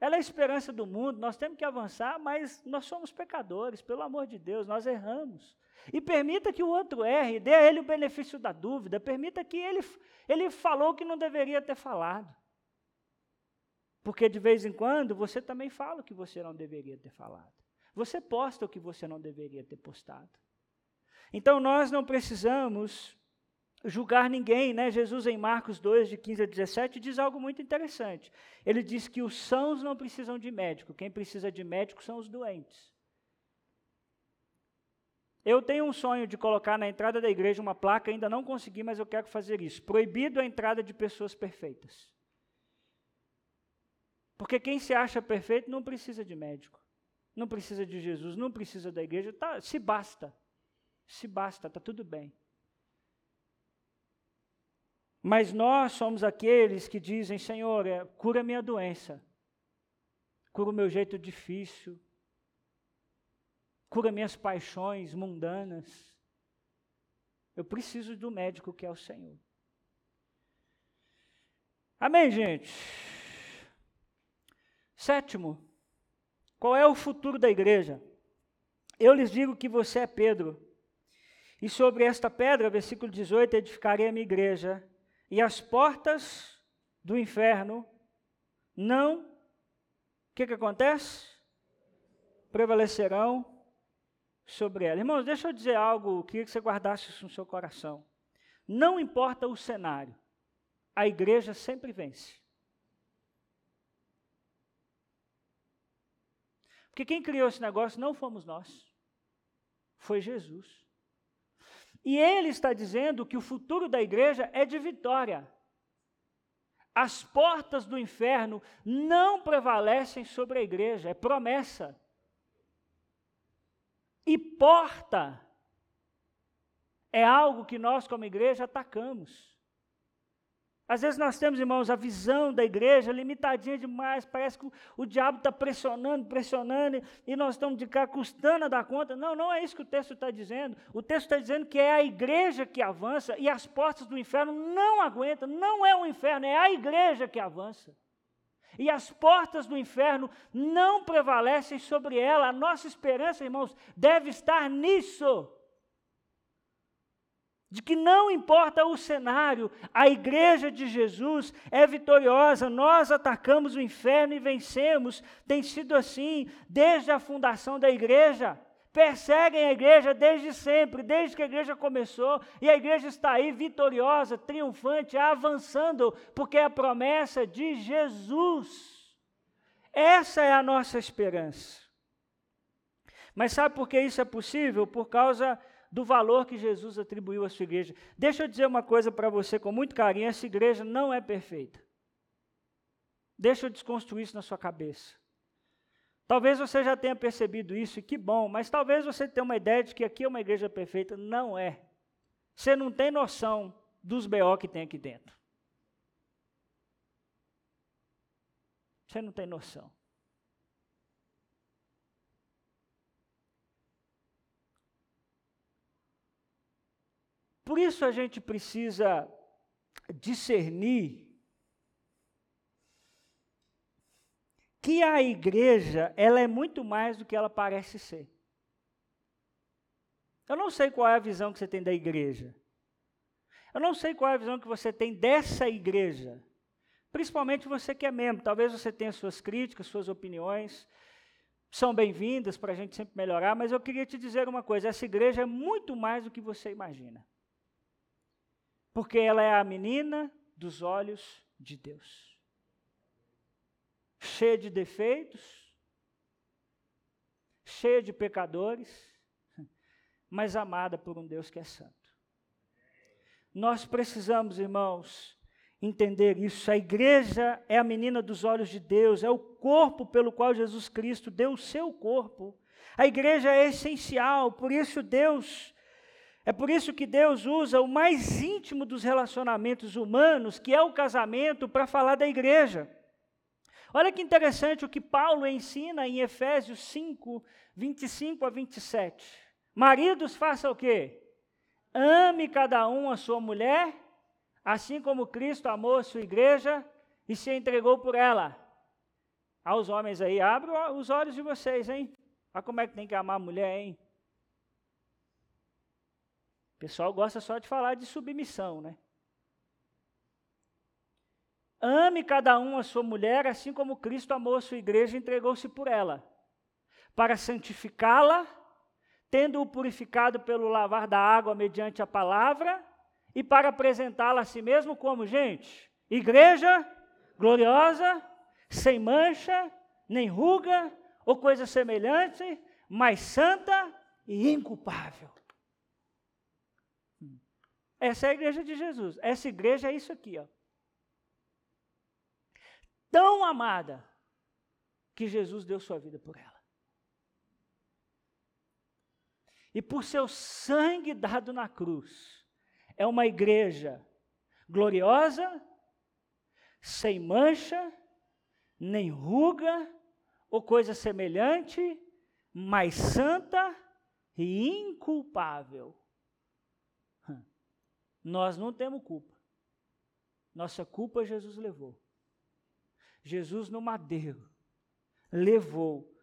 Ela é a esperança do mundo, nós temos que avançar, mas nós somos pecadores, pelo amor de Deus, nós erramos. E permita que o outro erre, dê a ele o benefício da dúvida, permita que ele, ele falou que não deveria ter falado. Porque de vez em quando você também fala o que você não deveria ter falado. Você posta o que você não deveria ter postado. Então nós não precisamos julgar ninguém, né? Jesus em Marcos 2, de 15 a 17, diz algo muito interessante. Ele diz que os sãos não precisam de médico, quem precisa de médico são os doentes. Eu tenho um sonho de colocar na entrada da igreja uma placa, ainda não consegui, mas eu quero fazer isso. Proibido a entrada de pessoas perfeitas. Porque quem se acha perfeito não precisa de médico, não precisa de Jesus, não precisa da igreja, tá, se basta se basta, está tudo bem. Mas nós somos aqueles que dizem: Senhor, é, cura minha doença, cura o meu jeito difícil, cura minhas paixões mundanas. Eu preciso do médico que é o Senhor. Amém, gente? Sétimo, qual é o futuro da igreja? Eu lhes digo que você é Pedro, e sobre esta pedra, versículo 18, edificarei a minha igreja, e as portas do inferno não. O que, que acontece? Prevalecerão sobre ela. Irmãos, deixa eu dizer algo, queria que você guardasse isso no seu coração. Não importa o cenário, a igreja sempre vence. Porque quem criou esse negócio não fomos nós, foi Jesus. E ele está dizendo que o futuro da igreja é de vitória. As portas do inferno não prevalecem sobre a igreja, é promessa. E porta é algo que nós, como igreja, atacamos. Às vezes nós temos, irmãos, a visão da igreja limitadinha demais, parece que o, diabo está pressionando, pressionando, e nós estamos de cá custando a dar conta. Não, não é isso que o texto está dizendo. O texto está dizendo que é a igreja que avança e as portas do inferno não aguentam. Não é o inferno, é a igreja que avança e as portas do inferno não prevalecem sobre ela. A nossa esperança, irmãos, deve estar nisso. De que não importa o cenário, a igreja de Jesus é vitoriosa, nós atacamos o inferno e vencemos. Tem sido assim desde a fundação da igreja perseguem a igreja desde sempre, desde que a igreja começou, e a igreja está aí vitoriosa, triunfante, avançando, porque é a promessa de Jesus. Essa é a nossa esperança. Mas sabe por que isso é possível? Por causa do valor que Jesus atribuiu à sua igreja. Deixa eu dizer uma coisa para você com muito carinho: essa igreja não é perfeita. Deixa eu desconstruir isso na sua cabeça. Talvez você já tenha percebido isso, e que bom, mas talvez você tenha uma ideia de que aqui é uma igreja perfeita. Não é. Você não tem noção dos BO que tem aqui dentro. Você não tem noção. Isso a gente precisa discernir que a igreja, ela é muito mais do que ela parece ser. Eu não sei qual é a visão que você tem da igreja. Eu não sei qual é a visão que você tem dessa igreja. Principalmente você que é membro. Talvez você tenha suas críticas, suas opiniões. São bem-vindas para a gente sempre melhorar, mas eu queria te dizer uma coisa: essa igreja é muito mais do que você imagina. Porque ela é a menina dos olhos de Deus cheia de defeitos, cheia de pecadores, mas amada por um Deus que é santo. Nós precisamos, irmãos, entender isso. A igreja é a menina dos olhos de Deus, é o corpo pelo qual Jesus Cristo deu o seu corpo. A igreja é essencial, por isso Deus é por isso que Deus usa o mais íntimo dos relacionamentos humanos, que é o casamento, para falar da igreja. Olha que interessante o que Paulo ensina em Efésios 5, 25 a 27. Maridos, faça o quê? Ame cada um a sua mulher, assim como Cristo amou a sua igreja e se entregou por ela. Aos homens aí, abram os olhos de vocês, hein? Olha como é que tem que amar a mulher, hein? O pessoal gosta só de falar de submissão, né? Ame cada um a sua mulher, assim como Cristo amou a sua igreja e entregou-se por ela, para santificá-la, tendo-o purificado pelo lavar da água mediante a palavra, e para apresentá-la a si mesmo como, gente, igreja gloriosa, sem mancha, nem ruga ou coisa semelhante, mas santa e inculpável. Essa é a igreja de Jesus. Essa igreja é isso aqui, ó tão amada que Jesus deu sua vida por ela. E por seu sangue dado na cruz, é uma igreja gloriosa, sem mancha, nem ruga ou coisa semelhante, mas santa e inculpável. Nós não temos culpa. Nossa culpa Jesus levou. Jesus no madeiro levou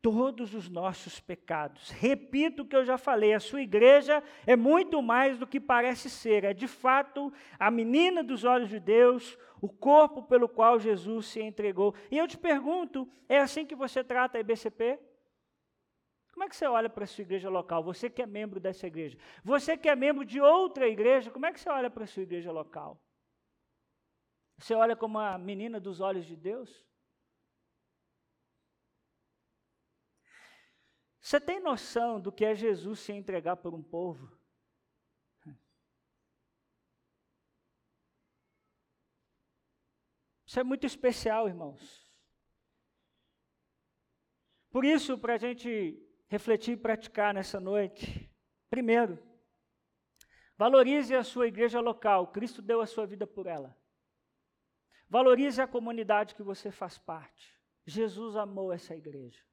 todos os nossos pecados. Repito o que eu já falei: a sua igreja é muito mais do que parece ser. É de fato a menina dos olhos de Deus, o corpo pelo qual Jesus se entregou. E eu te pergunto: é assim que você trata a IBCP? Como é que você olha para a sua igreja local? Você que é membro dessa igreja. Você que é membro de outra igreja, como é que você olha para a sua igreja local? Você olha como a menina dos olhos de Deus? Você tem noção do que é Jesus se entregar por um povo? Isso é muito especial, irmãos. Por isso, para a gente refletir e praticar nessa noite, primeiro, valorize a sua igreja local. Cristo deu a sua vida por ela. Valorize a comunidade que você faz parte. Jesus amou essa igreja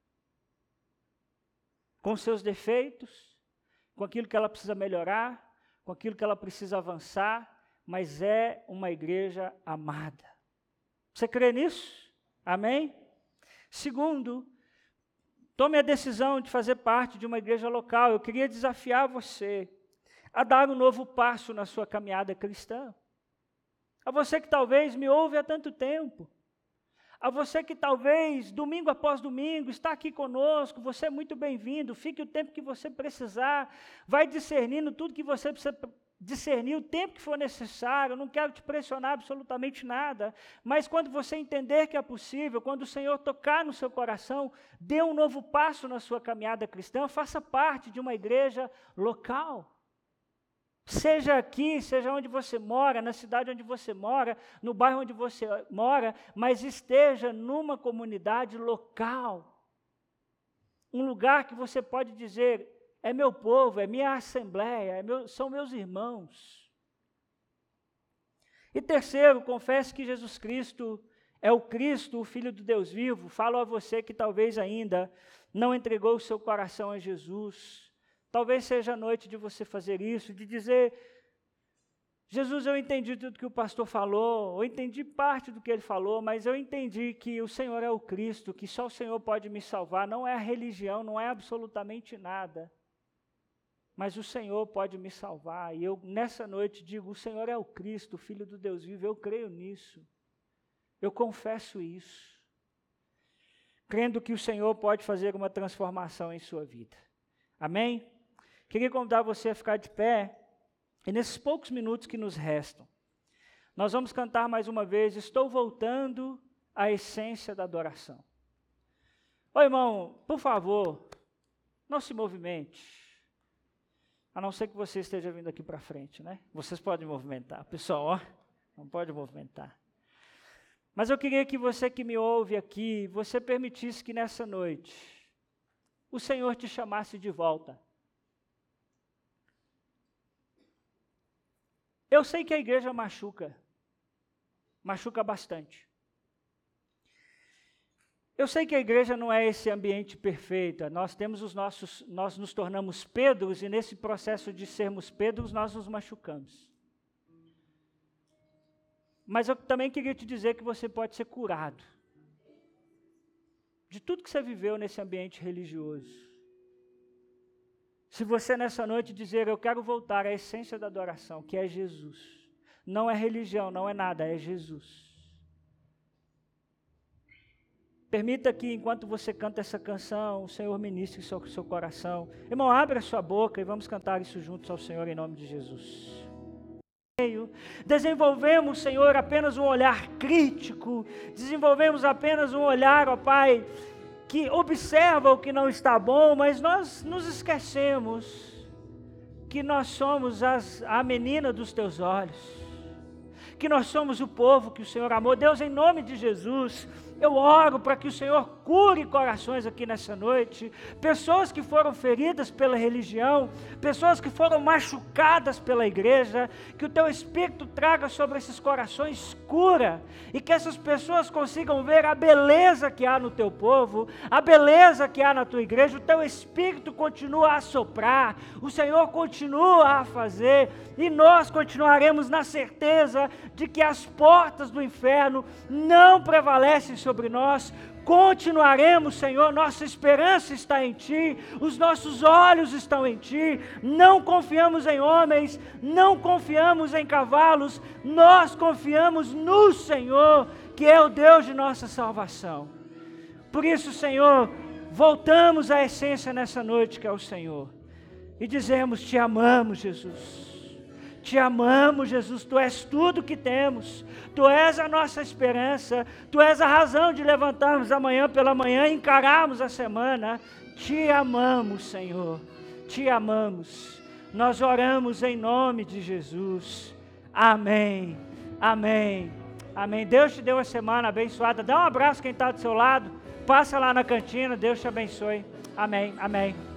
com seus defeitos, com aquilo que ela precisa melhorar, com aquilo que ela precisa avançar, mas é uma igreja amada. Você crê nisso? Amém? Segundo, tome a decisão de fazer parte de uma igreja local. Eu queria desafiar você a dar um novo passo na sua caminhada cristã. A você que talvez me ouve há tanto tempo, a você que talvez, domingo após domingo, está aqui conosco, você é muito bem-vindo. Fique o tempo que você precisar. Vai discernindo tudo que você precisa discernir, o tempo que for necessário. Não quero te pressionar absolutamente nada. Mas quando você entender que é possível, quando o Senhor tocar no seu coração, dê um novo passo na sua caminhada cristã. Faça parte de uma igreja local. Seja aqui, seja onde você mora, na cidade onde você mora, no bairro onde você mora, mas esteja numa comunidade local. Um lugar que você pode dizer: é meu povo, é minha assembleia, é meu, são meus irmãos. E terceiro, confesse que Jesus Cristo é o Cristo, o Filho do Deus vivo. Falo a você que talvez ainda não entregou o seu coração a Jesus Talvez seja a noite de você fazer isso, de dizer: Jesus, eu entendi tudo que o pastor falou, eu entendi parte do que ele falou, mas eu entendi que o Senhor é o Cristo, que só o Senhor pode me salvar, não é a religião, não é absolutamente nada. Mas o Senhor pode me salvar, e eu nessa noite digo: o Senhor é o Cristo, o Filho do Deus vivo, eu creio nisso, eu confesso isso, crendo que o Senhor pode fazer uma transformação em sua vida. Amém? Queria convidar você a ficar de pé, e nesses poucos minutos que nos restam, nós vamos cantar mais uma vez, Estou voltando à essência da adoração. Ô irmão, por favor, não se movimente. A não ser que você esteja vindo aqui para frente, né? Vocês podem movimentar. Pessoal, ó, não pode movimentar. Mas eu queria que você que me ouve aqui, você permitisse que nessa noite o Senhor te chamasse de volta. Eu sei que a igreja machuca, machuca bastante. Eu sei que a igreja não é esse ambiente perfeito. Nós temos os nossos, nós nos tornamos Pedros e nesse processo de sermos Pedros nós nos machucamos. Mas eu também queria te dizer que você pode ser curado de tudo que você viveu nesse ambiente religioso. Se você nessa noite dizer, eu quero voltar à essência da adoração, que é Jesus. Não é religião, não é nada, é Jesus. Permita que, enquanto você canta essa canção, o Senhor ministre seu, seu coração. Irmão, abra a sua boca e vamos cantar isso juntos ao Senhor em nome de Jesus. Desenvolvemos, Senhor, apenas um olhar crítico, desenvolvemos apenas um olhar, ó Pai, que observa o que não está bom, mas nós nos esquecemos que nós somos as, a menina dos teus olhos, que nós somos o povo que o Senhor amou. Deus, em nome de Jesus, eu oro para que o Senhor cure corações aqui nessa noite, pessoas que foram feridas pela religião, pessoas que foram machucadas pela igreja, que o teu Espírito traga sobre esses corações cura e que essas pessoas consigam ver a beleza que há no teu povo, a beleza que há na tua igreja. O teu Espírito continua a soprar, o Senhor continua a fazer e nós continuaremos na certeza de que as portas do inferno não prevalecem sobre nós. Continuaremos, Senhor, nossa esperança está em Ti, os nossos olhos estão em Ti, não confiamos em homens, não confiamos em cavalos, nós confiamos no Senhor, que é o Deus de nossa salvação. Por isso, Senhor, voltamos à essência nessa noite que é o Senhor e dizemos: Te amamos, Jesus. Te amamos, Jesus. Tu és tudo que temos. Tu és a nossa esperança. Tu és a razão de levantarmos amanhã pela manhã e encararmos a semana. Te amamos, Senhor. Te amamos. Nós oramos em nome de Jesus. Amém. Amém. Amém. Deus te deu uma semana abençoada. Dá um abraço quem está do seu lado. Passa lá na cantina. Deus te abençoe. Amém. Amém.